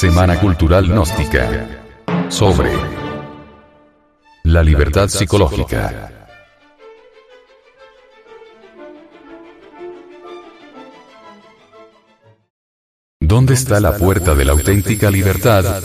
Semana Cultural Gnóstica. Sobre la libertad psicológica. ¿Dónde está la puerta de la auténtica libertad?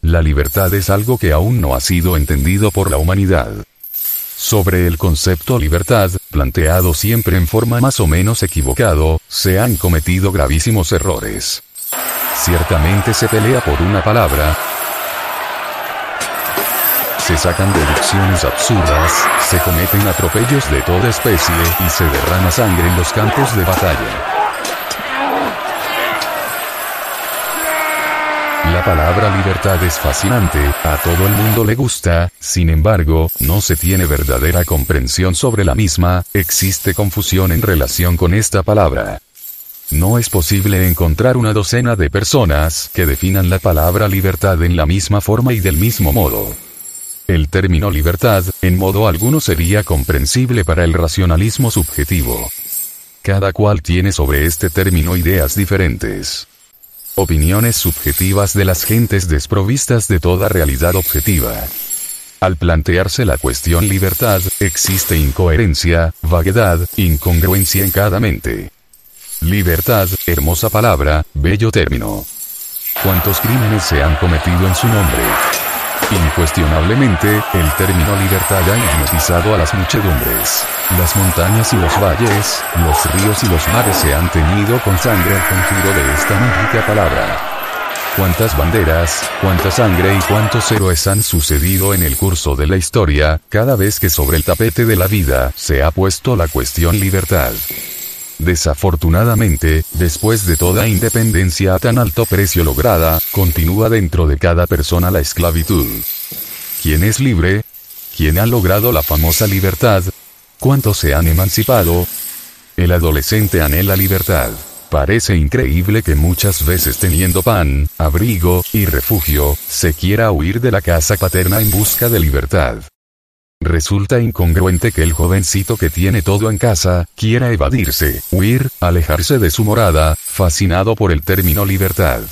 La libertad es algo que aún no ha sido entendido por la humanidad. Sobre el concepto libertad, planteado siempre en forma más o menos equivocado, se han cometido gravísimos errores. Ciertamente se pelea por una palabra, se sacan deducciones absurdas, se cometen atropellos de toda especie y se derrama sangre en los campos de batalla. La palabra libertad es fascinante, a todo el mundo le gusta, sin embargo, no se tiene verdadera comprensión sobre la misma, existe confusión en relación con esta palabra. No es posible encontrar una docena de personas que definan la palabra libertad en la misma forma y del mismo modo. El término libertad, en modo alguno sería comprensible para el racionalismo subjetivo. Cada cual tiene sobre este término ideas diferentes. Opiniones subjetivas de las gentes desprovistas de toda realidad objetiva. Al plantearse la cuestión libertad, existe incoherencia, vaguedad, incongruencia en cada mente. Libertad, hermosa palabra, bello término. ¿Cuántos crímenes se han cometido en su nombre? Incuestionablemente, el término libertad ha hipnotizado a las muchedumbres. Las montañas y los valles, los ríos y los mares se han teñido con sangre al conjuro de esta mágica palabra. Cuántas banderas, cuánta sangre y cuántos héroes han sucedido en el curso de la historia, cada vez que sobre el tapete de la vida se ha puesto la cuestión libertad. Desafortunadamente, después de toda independencia a tan alto precio lograda, continúa dentro de cada persona la esclavitud. ¿Quién es libre? ¿Quién ha logrado la famosa libertad? ¿Cuántos se han emancipado? El adolescente anhela libertad. Parece increíble que muchas veces teniendo pan, abrigo y refugio, se quiera huir de la casa paterna en busca de libertad. Resulta incongruente que el jovencito que tiene todo en casa, quiera evadirse, huir, alejarse de su morada, fascinado por el término libertad.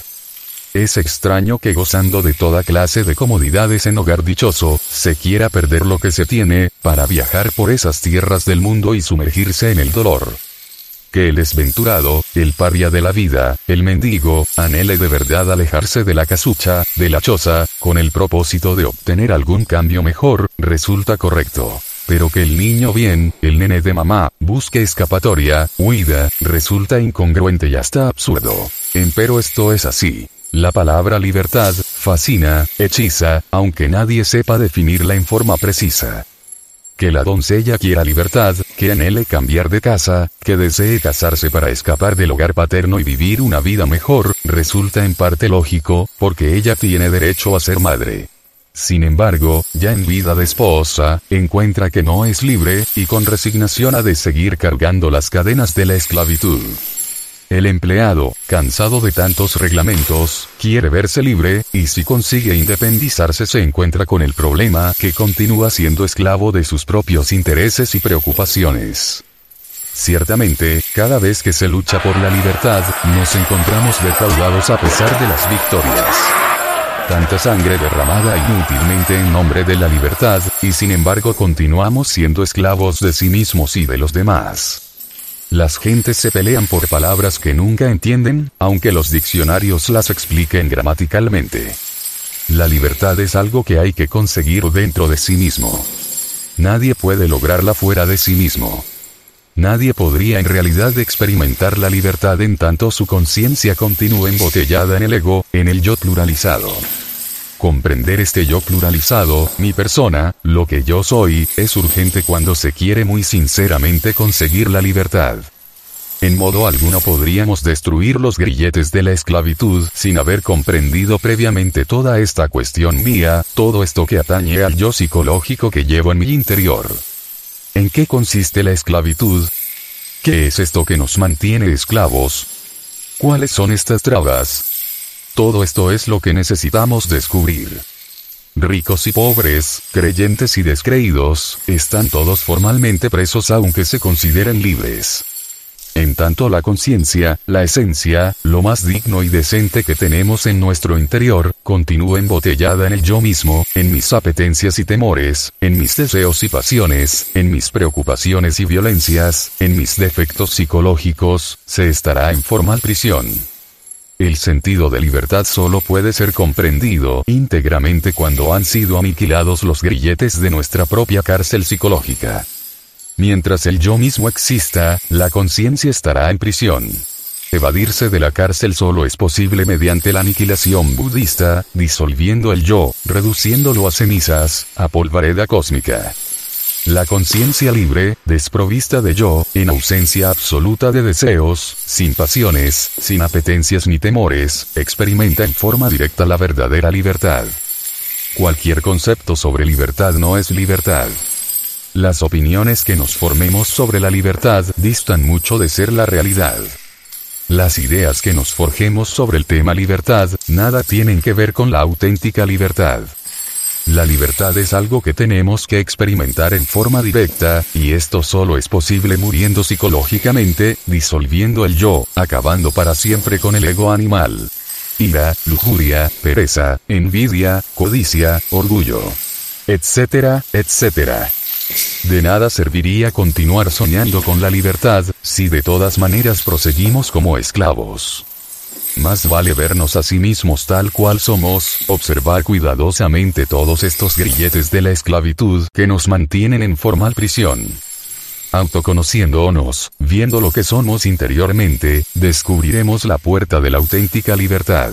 Es extraño que gozando de toda clase de comodidades en hogar dichoso, se quiera perder lo que se tiene, para viajar por esas tierras del mundo y sumergirse en el dolor que el desventurado, el paria de la vida, el mendigo, anhele de verdad alejarse de la casucha, de la choza, con el propósito de obtener algún cambio mejor, resulta correcto. Pero que el niño bien, el nene de mamá, busque escapatoria, huida, resulta incongruente y hasta absurdo. Empero esto es así. La palabra libertad, fascina, hechiza, aunque nadie sepa definirla en forma precisa que la doncella quiera libertad, que anhele cambiar de casa, que desee casarse para escapar del hogar paterno y vivir una vida mejor, resulta en parte lógico, porque ella tiene derecho a ser madre. Sin embargo, ya en vida de esposa, encuentra que no es libre, y con resignación ha de seguir cargando las cadenas de la esclavitud. El empleado, cansado de tantos reglamentos, quiere verse libre, y si consigue independizarse se encuentra con el problema que continúa siendo esclavo de sus propios intereses y preocupaciones. Ciertamente, cada vez que se lucha por la libertad, nos encontramos defraudados a pesar de las victorias. Tanta sangre derramada inútilmente en nombre de la libertad, y sin embargo continuamos siendo esclavos de sí mismos y de los demás. Las gentes se pelean por palabras que nunca entienden, aunque los diccionarios las expliquen gramaticalmente. La libertad es algo que hay que conseguir dentro de sí mismo. Nadie puede lograrla fuera de sí mismo. Nadie podría en realidad experimentar la libertad en tanto su conciencia continúe embotellada en el ego, en el yo pluralizado. Comprender este yo pluralizado, mi persona, lo que yo soy, es urgente cuando se quiere muy sinceramente conseguir la libertad. En modo alguno podríamos destruir los grilletes de la esclavitud sin haber comprendido previamente toda esta cuestión mía, todo esto que atañe al yo psicológico que llevo en mi interior. ¿En qué consiste la esclavitud? ¿Qué es esto que nos mantiene esclavos? ¿Cuáles son estas trabas? Todo esto es lo que necesitamos descubrir. Ricos y pobres, creyentes y descreídos, están todos formalmente presos aunque se consideren libres. En tanto la conciencia, la esencia, lo más digno y decente que tenemos en nuestro interior, continúa embotellada en el yo mismo, en mis apetencias y temores, en mis deseos y pasiones, en mis preocupaciones y violencias, en mis defectos psicológicos, se estará en formal prisión. El sentido de libertad solo puede ser comprendido íntegramente cuando han sido aniquilados los grilletes de nuestra propia cárcel psicológica. Mientras el yo mismo exista, la conciencia estará en prisión. Evadirse de la cárcel solo es posible mediante la aniquilación budista, disolviendo el yo, reduciéndolo a cenizas, a polvareda cósmica. La conciencia libre, desprovista de yo, en ausencia absoluta de deseos, sin pasiones, sin apetencias ni temores, experimenta en forma directa la verdadera libertad. Cualquier concepto sobre libertad no es libertad. Las opiniones que nos formemos sobre la libertad distan mucho de ser la realidad. Las ideas que nos forjemos sobre el tema libertad, nada tienen que ver con la auténtica libertad. La libertad es algo que tenemos que experimentar en forma directa, y esto solo es posible muriendo psicológicamente, disolviendo el yo, acabando para siempre con el ego animal. Ira, lujuria, pereza, envidia, codicia, orgullo. Etcétera, etcétera. De nada serviría continuar soñando con la libertad, si de todas maneras proseguimos como esclavos. Más vale vernos a sí mismos tal cual somos, observar cuidadosamente todos estos grilletes de la esclavitud que nos mantienen en formal prisión. Autoconociéndonos, viendo lo que somos interiormente, descubriremos la puerta de la auténtica libertad.